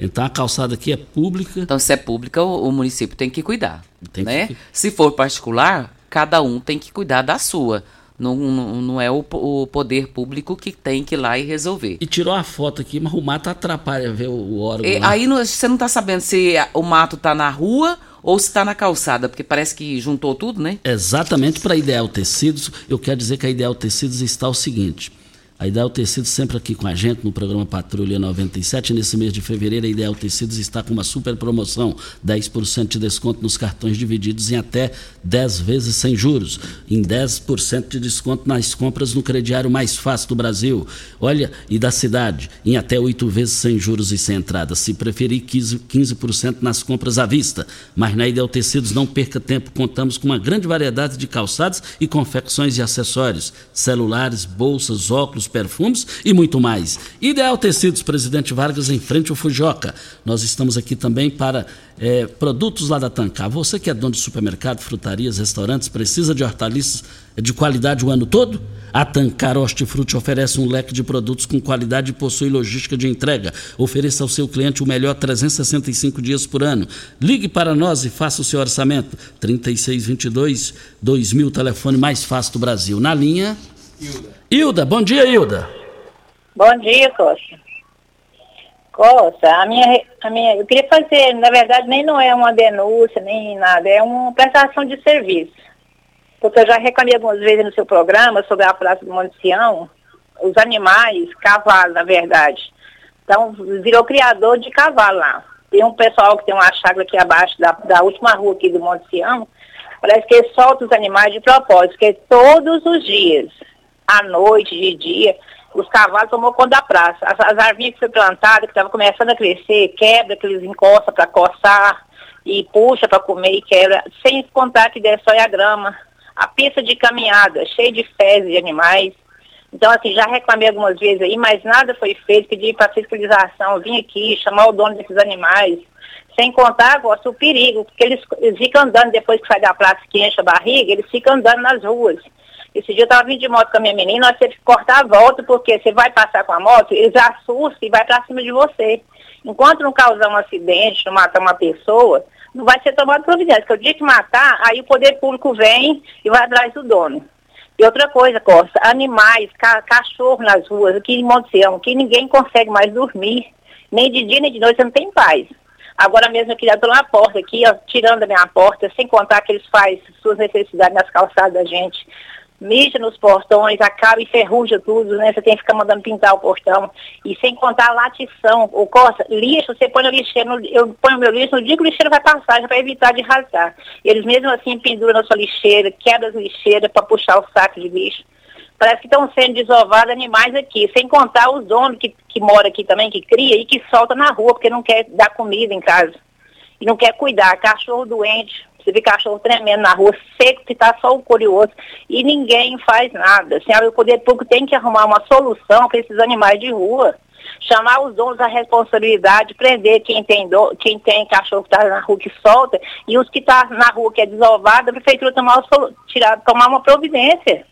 Então a calçada aqui é pública. Então, se é pública, o, o município tem que cuidar. Tem né? que- Se for particular, cada um tem que cuidar da sua. Não, não, não é o, o poder público que tem que ir lá e resolver. E tirou a foto aqui, mas o mato atrapalha ver o, o órgão. E aí não- você não está sabendo se o mato está na rua ou se está na calçada, porque parece que juntou tudo, né? Exatamente para a Ideal Tecidos, eu quero dizer que a Ideal Tecidos está o seguinte. A Ideal Tecidos sempre aqui com a gente no programa Patrulha 97. Nesse mês de fevereiro, a Ideal Tecidos está com uma super promoção: 10% de desconto nos cartões divididos em até 10 vezes sem juros. Em 10% de desconto nas compras no crediário mais fácil do Brasil. Olha, e da cidade, em até 8 vezes sem juros e sem entrada. Se preferir, 15%, 15% nas compras à vista. Mas na Ideal Tecidos, não perca tempo. Contamos com uma grande variedade de calçados e confecções e acessórios: celulares, bolsas, óculos, perfumes e muito mais. Ideal Tecidos, Presidente Vargas, em frente ao Fujoca. Nós estamos aqui também para eh, produtos lá da Tancar. Você que é dono de supermercado, frutarias, restaurantes, precisa de hortaliças de qualidade o ano todo? A Tancar Hortifruti oferece um leque de produtos com qualidade e possui logística de entrega. Ofereça ao seu cliente o melhor 365 dias por ano. Ligue para nós e faça o seu orçamento. 3622 2000, telefone mais fácil do Brasil. Na linha. Hilda, bom dia, Hilda. Bom dia, Costa. Costa, a minha, a minha, eu queria fazer, na verdade, nem não é uma denúncia, nem nada, é uma prestação de serviço. Porque eu já reclamei algumas vezes no seu programa sobre a Praça do Monte Sião, os animais, cavalo, na verdade. Então, virou criador de cavalo lá. Tem um pessoal que tem uma chácara aqui abaixo da, da última rua aqui do Monte Sião, parece que eles soltam os animais de propósito, porque todos os dias, à noite, de dia, os cavalos tomou conta da praça. As, as árvores que foi plantada, que estavam começando a crescer, quebra, que eles encostam para coçar e puxa para comer e quebra, sem contar que destrói a grama. A pista de caminhada, cheia de fezes de animais. Então, assim, já reclamei algumas vezes aí, mas nada foi feito, pedi para fiscalização, vim aqui, chamar o dono desses animais. Sem contar, gosto, o perigo, porque eles, eles ficam andando, depois que sai da praça que enche a barriga, eles ficam andando nas ruas. Esse dia eu estava vindo de moto com a minha menina, nós teve que cortar a volta, porque você vai passar com a moto, eles assustam e vai para cima de você. Enquanto não causar um acidente, não matar uma pessoa, não vai ser tomado providência. Porque o dia que matar, aí o poder público vem e vai atrás do dono. E outra coisa, Costa, animais, ca cachorro nas ruas, aqui em Monte Sião, que ninguém consegue mais dormir. Nem de dia nem de noite, você não tem paz. Agora mesmo eu queria pela porta aqui, ó, tirando da minha porta, sem contar que eles fazem suas necessidades nas calçadas da gente mija nos portões, acaba e ferruja tudo, né? Você tem que ficar mandando pintar o portão. E sem contar a latição. O Costa, lixo, você põe no lixeiro, eu ponho meu lixo, no dia que o lixeiro vai passar, para evitar de rasgar. Eles mesmo assim penduram na sua lixeira, quebram as lixeiras para puxar o saco de lixo. Parece que estão sendo desovados animais aqui, sem contar os donos que, que moram aqui também, que cria e que solta na rua, porque não quer dar comida em casa. E não quer cuidar. Cachorro doente, você vê cachorro tremendo na rua, seco, que está só o curioso, e ninguém faz nada. Senhora, o poder público tem que arrumar uma solução para esses animais de rua. Chamar os donos da responsabilidade, prender quem tem, do, quem tem cachorro que está na rua que solta, e os que estão tá na rua que é desovado, a prefeitura tomar, tirar, tomar uma providência.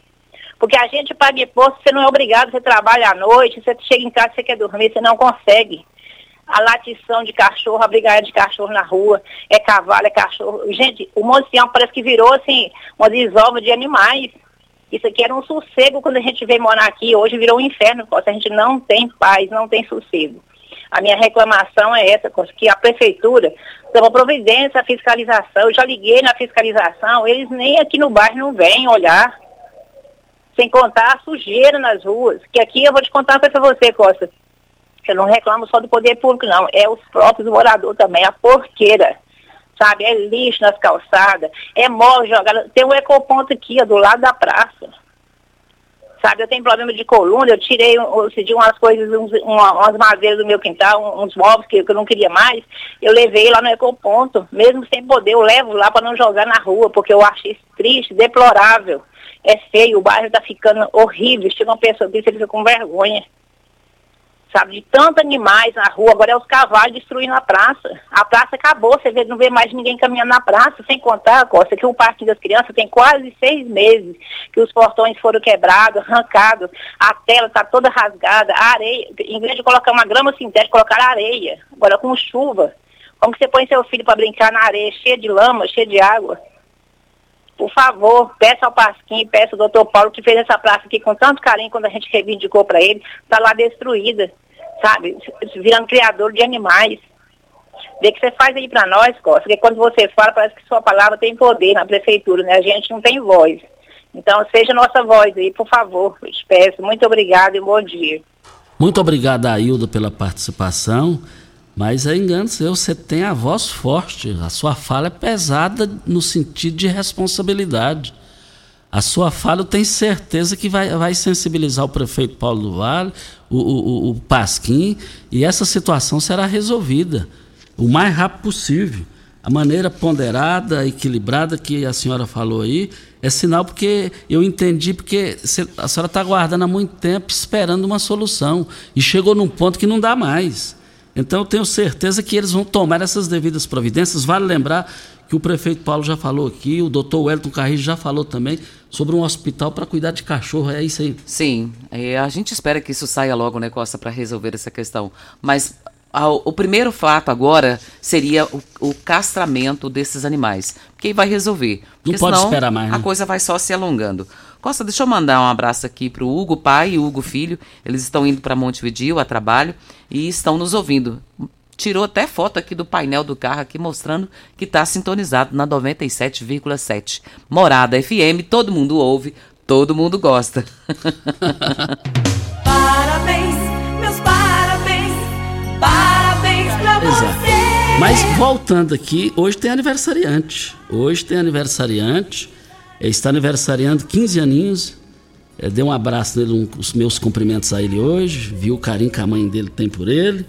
Porque a gente paga imposto, você não é obrigado, você trabalha à noite, você chega em casa, você quer dormir, você não consegue a latição de cachorro, a brigada de cachorro na rua, é cavalo, é cachorro. Gente, o Monsião parece que virou assim, uma desova de animais. Isso aqui era um sossego quando a gente veio morar aqui, hoje virou um inferno, a gente não tem paz, não tem sossego. A minha reclamação é essa, que a prefeitura toma providência, a fiscalização, eu já liguei na fiscalização, eles nem aqui no bairro não vêm olhar. Sem contar a sujeira nas ruas, que aqui eu vou te contar uma coisa para você, Costa. Eu não reclamo só do poder público, não. É os próprios moradores também, a porqueira. Sabe? É lixo nas calçadas, é mó jogado. Tem um ecoponto aqui, ó, do lado da praça. Sabe, eu tenho problema de coluna, eu tirei eu umas coisas, uns, uma, umas madeiras do meu quintal, uns móveis que, que eu não queria mais, eu levei lá no ecoponto, mesmo sem poder, eu levo lá para não jogar na rua, porque eu achei triste, deplorável. É feio, o bairro está ficando horrível. Chega uma pessoa disse, ele fica com vergonha sabe, de tantos animais na rua, agora é os cavalos destruindo a praça. A praça acabou, você vê, não vê mais ninguém caminhando na praça, sem contar, Costa, que o Parque das Crianças tem quase seis meses que os portões foram quebrados, arrancados, a tela está toda rasgada, a areia, em vez de colocar uma grama sintética, colocar areia, agora com chuva. Como que você põe seu filho para brincar na areia, cheia de lama, cheia de água? Por favor, peça ao Pasquim, peça ao doutor Paulo, que fez essa praça aqui com tanto carinho quando a gente reivindicou para ele, está lá destruída, sabe? Virando criador de animais. Vê que você faz aí para nós, Costa, porque quando você fala, parece que sua palavra tem poder na prefeitura, né? A gente não tem voz. Então, seja nossa voz aí, por favor, eu te peço. Muito obrigada e bom dia. Muito obrigado, Ailda, pela participação. Mas é engano seu, você tem a voz forte, a sua fala é pesada no sentido de responsabilidade. A sua fala eu tenho certeza que vai, vai sensibilizar o prefeito Paulo do Vale, o, o, o Pasquim, e essa situação será resolvida o mais rápido possível. A maneira ponderada, equilibrada que a senhora falou aí, é sinal porque eu entendi, porque a senhora está aguardando há muito tempo, esperando uma solução. E chegou num ponto que não dá mais. Então eu tenho certeza que eles vão tomar essas devidas providências. Vale lembrar que o prefeito Paulo já falou aqui, o doutor Wellington Carrilho já falou também sobre um hospital para cuidar de cachorro, é isso aí? Sim, é, a gente espera que isso saia logo, né, Costa, para resolver essa questão. Mas ao, o primeiro fato agora seria o, o, castramento desses animais, que vai resolver. Não pode esperar mais. Né? A coisa vai só se alongando. Costa, deixa eu mandar um abraço aqui para o Hugo pai e Hugo filho. Eles estão indo para Montevideo a trabalho e estão nos ouvindo. Tirou até foto aqui do painel do carro aqui mostrando que está sintonizado na 97,7. Morada FM, todo mundo ouve, todo mundo gosta. parabéns, meus parabéns, parabéns pra você. Mas voltando aqui, hoje tem aniversariante. Hoje tem aniversariante está aniversariando 15 aninhos. É, dei um abraço nele, um, os meus cumprimentos a ele hoje. Viu o carinho que a mãe dele tem por ele.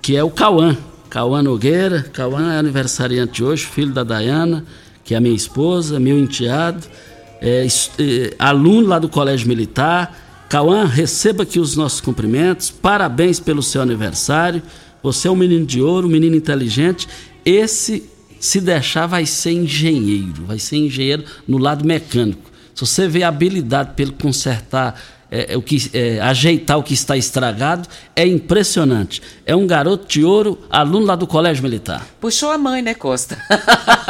Que é o Cauã. Cauã Nogueira. Cauã é aniversariante hoje, filho da Dayana, que é a minha esposa, meu enteado. É, é, aluno lá do Colégio Militar. Cauã, receba aqui os nossos cumprimentos. Parabéns pelo seu aniversário. Você é um menino de ouro, um menino inteligente. Esse se deixar, vai ser engenheiro, vai ser engenheiro no lado mecânico. Se você vê a habilidade pelo consertar, é, é, o que, é, ajeitar o que está estragado, é impressionante. É um garoto de ouro, aluno lá do Colégio Militar. Puxou a mãe, né, Costa?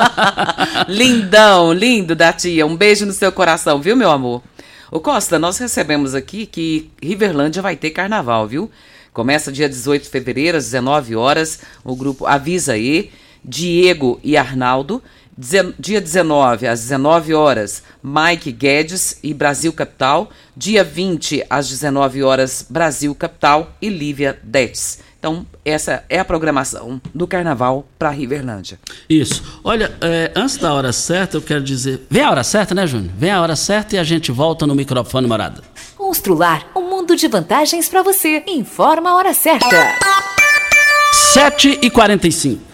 Lindão, lindo da tia. Um beijo no seu coração, viu, meu amor? Ô Costa, nós recebemos aqui que Riverlândia vai ter carnaval, viu? Começa dia 18 de fevereiro, às 19 horas, o grupo Avisa aí, Diego e Arnaldo. Dia 19, às 19 horas, Mike Guedes e Brasil Capital. Dia 20, às 19 horas, Brasil Capital e Lívia Detes. Então, essa é a programação do Carnaval para Riverlândia. Isso. Olha, é, antes da hora certa, eu quero dizer. Vem a hora certa, né, Júnior? Vem a hora certa e a gente volta no microfone morada. Constrular um mundo de vantagens para você. Informa a hora certa. 7 e 45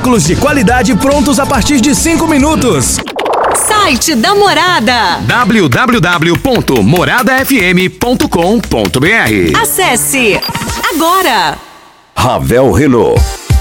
de qualidade prontos a partir de 5 minutos. Site da Morada. www.moradafm.com.br Acesse agora. Ravel Renault.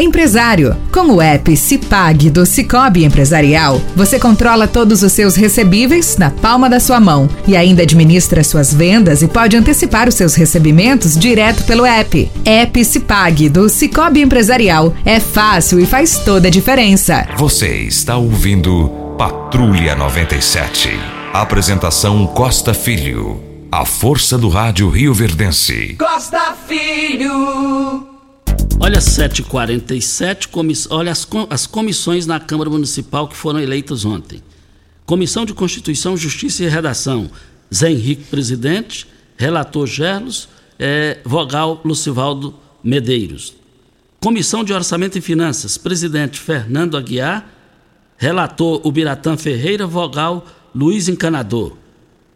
Empresário. Com o app Cipag do Cicobi Empresarial, você controla todos os seus recebíveis na palma da sua mão e ainda administra suas vendas e pode antecipar os seus recebimentos direto pelo app. App Cipag do Cicobi Empresarial. É fácil e faz toda a diferença. Você está ouvindo Patrulha 97. Apresentação Costa Filho. A força do rádio Rio Verdense. Costa Filho. Olha, 7h47, comiss... olha as, com- as comissões na Câmara Municipal que foram eleitas ontem. Comissão de Constituição, Justiça e Redação, Zé Henrique, presidente, relator Gerlos, eh, vogal Lucivaldo Medeiros. Comissão de Orçamento e Finanças, presidente Fernando Aguiar, relator Ubiratã Ferreira, vogal Luiz Encanador.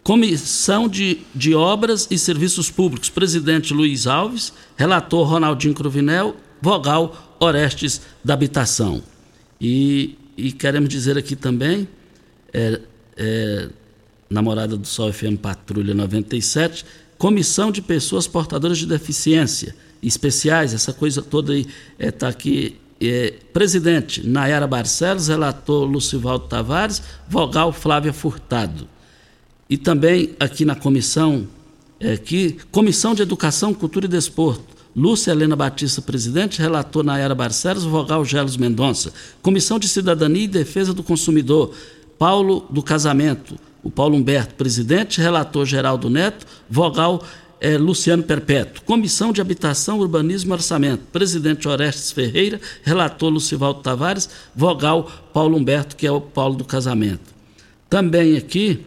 Comissão de, de Obras e Serviços Públicos, presidente Luiz Alves, relator Ronaldinho Cruvinel, vogal Orestes da Habitação. E, e queremos dizer aqui também, é, é, namorada do Sol FM Patrulha 97, Comissão de Pessoas Portadoras de Deficiência Especiais, essa coisa toda aí está aqui. É, presidente Nayara Barcelos, relator Lucivaldo Tavares, vogal Flávia Furtado. E também aqui na comissão, é, aqui, Comissão de Educação, Cultura e Desporto, Lúcia Helena Batista, presidente, relator Nayara Barcelos, vogal Gelos Mendonça. Comissão de Cidadania e Defesa do Consumidor, Paulo do Casamento, o Paulo Humberto, presidente, relator Geraldo Neto, vogal é Luciano Perpétuo. Comissão de Habitação, Urbanismo e Orçamento. Presidente Orestes Ferreira, relator Lucivaldo Tavares, vogal Paulo Humberto, que é o Paulo do casamento. Também aqui,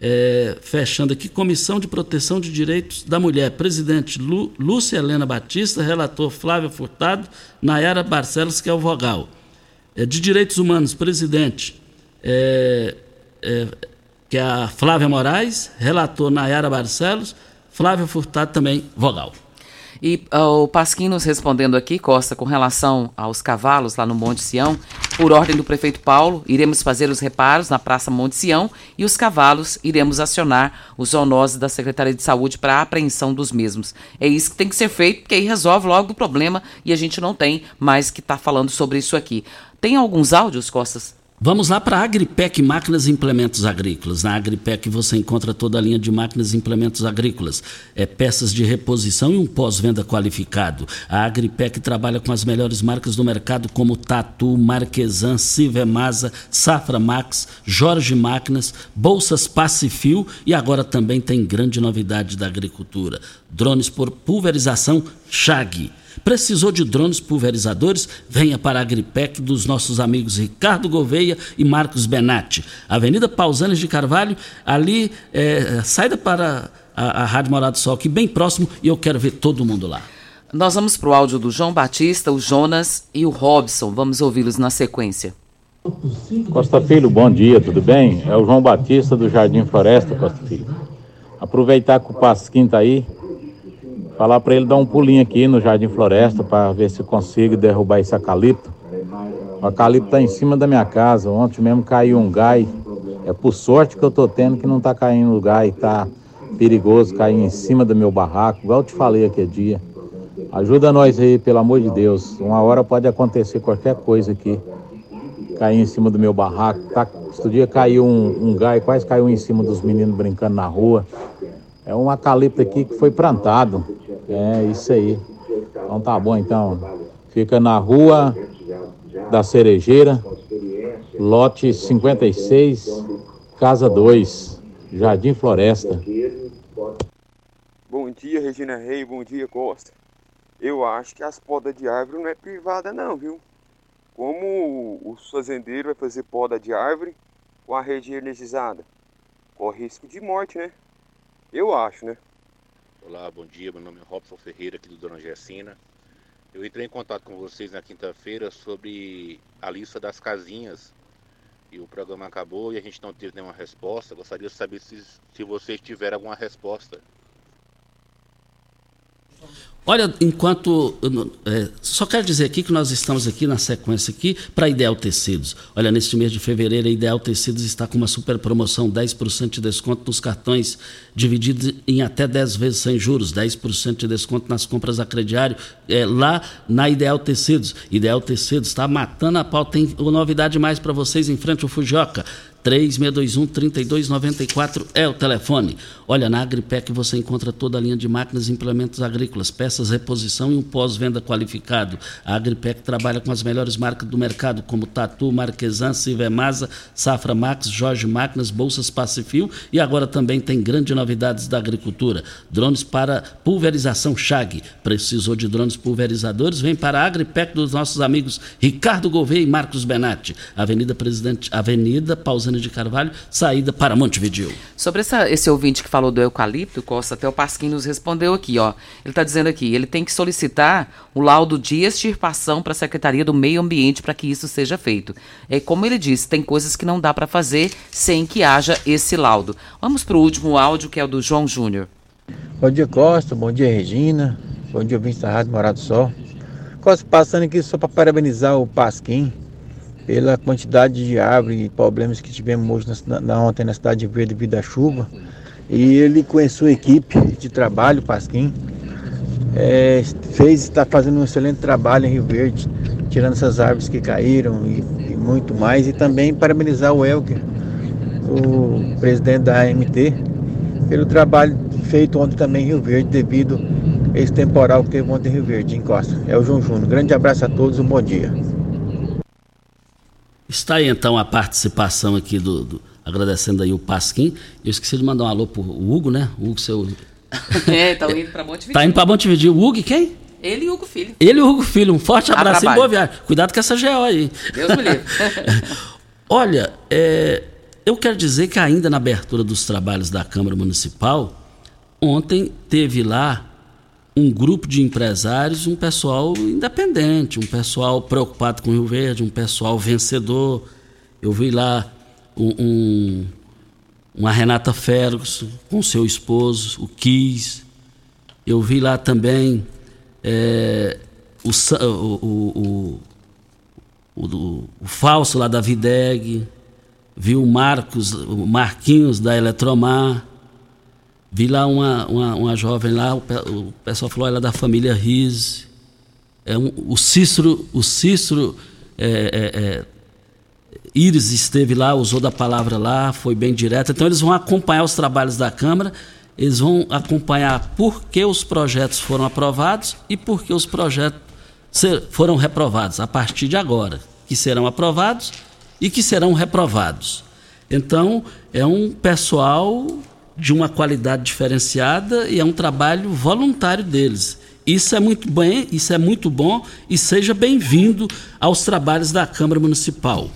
é, fechando aqui, Comissão de Proteção de Direitos da Mulher. Presidente Lu, Lúcia Helena Batista, relator Flávio Furtado, Nayara Barcelos, que é o vogal. É, de Direitos Humanos, presidente é, é, que é a Flávia Moraes, relator Nayara Barcelos, Flávia Furtado também vogal. E uh, o Pasquim nos respondendo aqui, Costa, com relação aos cavalos lá no Monte Sião, por ordem do prefeito Paulo, iremos fazer os reparos na Praça Monte Sião e os cavalos iremos acionar os zoonoses da Secretaria de Saúde para apreensão dos mesmos. É isso que tem que ser feito, porque aí resolve logo o problema e a gente não tem mais que estar tá falando sobre isso aqui. Tem alguns áudios, Costas? Vamos lá para a Agripec Máquinas e Implementos Agrícolas. Na Agripec você encontra toda a linha de máquinas e implementos agrícolas, é, peças de reposição e um pós-venda qualificado. A Agripec trabalha com as melhores marcas do mercado como Tatu, Marquesan, Sivemasa, Safra Max, Jorge Máquinas, Bolsas Pacifil e agora também tem grande novidade da agricultura: drones por pulverização Chag. Precisou de drones pulverizadores? Venha para a Agripec dos nossos amigos Ricardo Gouveia e Marcos Benatti. Avenida Pausanes de Carvalho, ali, é, saída para a, a Rádio Morado do Sol, aqui bem próximo, e eu quero ver todo mundo lá. Nós vamos para o áudio do João Batista, o Jonas e o Robson. Vamos ouvi-los na sequência. Costa Filho, bom dia, tudo bem? É o João Batista do Jardim Floresta, Costa Filho. Aproveitar que o Pasquim tá aí, Falar para ele dar um pulinho aqui no Jardim Floresta para ver se consigo derrubar esse acalipto. O acalipto está em cima da minha casa. Ontem mesmo caiu um gai. É por sorte que eu tô tendo que não tá caindo o gai, tá perigoso cair em cima do meu barraco, igual eu te falei aquele dia. Ajuda nós aí, pelo amor de Deus. Uma hora pode acontecer qualquer coisa aqui. Cair em cima do meu barraco. Tá, outro dia caiu um, um gai, quase caiu em cima dos meninos brincando na rua. É um acalipto aqui que foi plantado. É isso aí. Então tá bom, então. Fica na rua da Cerejeira, lote 56, casa 2, Jardim Floresta. Bom dia, Regina Rei, bom dia, Costa. Eu acho que as podas de árvore não é privada não, viu? Como o fazendeiro vai fazer poda de árvore com a rede energizada? Corre risco de morte, né? Eu acho, né? Olá, bom dia. Meu nome é Robson Ferreira, aqui do Dona Gessina. Eu entrei em contato com vocês na quinta-feira sobre a lista das casinhas e o programa acabou e a gente não teve nenhuma resposta. Gostaria de saber se, se vocês tiveram alguma resposta. Olha, enquanto. É, só quero dizer aqui que nós estamos aqui na sequência aqui para Ideal Tecidos. Olha, neste mês de fevereiro, a Ideal Tecidos está com uma super promoção: 10% de desconto nos cartões, dividido em até 10 vezes sem juros, 10% de desconto nas compras a crediário, é, lá na Ideal Tecidos. Ideal Tecidos está matando a pau. Tem novidade mais para vocês em frente ao Fujoca. 3621-3294 é o telefone. Olha, na Agripec você encontra toda a linha de máquinas e implementos agrícolas, peças, reposição e um pós-venda qualificado. A Agripec trabalha com as melhores marcas do mercado, como Tatu, Marquesan, Civemasa, Safra Max, Jorge Máquinas, Bolsas Pacifil e agora também tem grandes novidades da agricultura. Drones para pulverização Chag. Precisou de drones pulverizadores? Vem para a Agripec dos nossos amigos Ricardo Gouveia e Marcos Benatti. Avenida Presidente, Avenida De Carvalho, saída para Montevideo. Sobre essa, esse ouvinte que falou do eucalipto, Costa, até o Pasquim nos respondeu aqui, ó. Ele está dizendo aqui, ele tem que solicitar o laudo de extirpação para a Secretaria do Meio Ambiente para que isso seja feito. É como ele disse, tem coisas que não dá para fazer sem que haja esse laudo. Vamos para o último áudio, que é o do João Júnior. Bom dia, Costa. Bom dia, Regina. Bom dia, ouvinte da Rádio Morado Sol. Costa, passando aqui só para parabenizar o Pasquim pela quantidade de árvores e problemas que tivemos hoje na, na, ontem na cidade de Verde devido à chuva. E ele com a sua equipe de trabalho, Pasquim, é, fez, está fazendo um excelente trabalho em Rio Verde, tirando essas árvores que caíram e, e muito mais. E também parabenizar o Elker, o presidente da AMT, pelo trabalho feito ontem também em Rio Verde, devido a esse temporal que teve ontem em Rio Verde, em Costa. É o João Júnior. Grande abraço a todos, um bom dia. Está aí então a participação aqui do, do agradecendo aí o Pasquim. Eu esqueci de mandar um alô pro Hugo, né? O Hugo, seu É, estão indo para Montevideo. Tá indo pra Montevideo. O Hugo quem? Ele e o Hugo Filho. Ele e o Hugo Filho. Um forte abraço e boa viagem. Cuidado com essa GO aí. Deus me livre. Olha, é, eu quero dizer que ainda na abertura dos trabalhos da Câmara Municipal, ontem teve lá um grupo de empresários, um pessoal independente, um pessoal preocupado com o Rio Verde, um pessoal vencedor. Eu vi lá um, um- uma Renata Ferguson com seu esposo, o Kis. Eu vi lá também é, o, o, o, o, o Falso lá da Videg, vi o Marcos, o Marquinhos da Eletromar, vi lá uma, uma, uma jovem lá, o, o pessoal falou, ela é da família Rize. É um, o Cícero, o Cícero é, é, é, Iris esteve lá, usou da palavra lá, foi bem direto. Então eles vão acompanhar os trabalhos da Câmara, eles vão acompanhar por que os projetos foram aprovados e por que os projetos ser- foram reprovados a partir de agora, que serão aprovados e que serão reprovados. Então, é um pessoal de uma qualidade diferenciada e é um trabalho voluntário deles. Isso é muito bem, isso é muito bom e seja bem-vindo aos trabalhos da Câmara Municipal.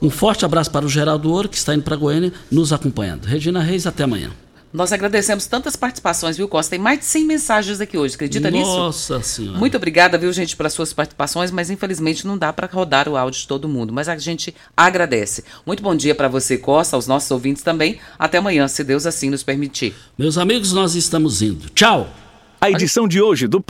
Um forte abraço para o Geraldo Ouro, que está indo para Goiânia, nos acompanhando. Regina Reis, até amanhã. Nós agradecemos tantas participações, viu, Costa? Tem mais de 100 mensagens aqui hoje, acredita nisso? Nossa Senhora. Muito obrigada, viu, gente, pelas suas participações, mas infelizmente não dá para rodar o áudio de todo mundo, mas a gente agradece. Muito bom dia para você, Costa, aos nossos ouvintes também. Até amanhã, se Deus assim nos permitir. Meus amigos, nós estamos indo. Tchau. A edição de hoje do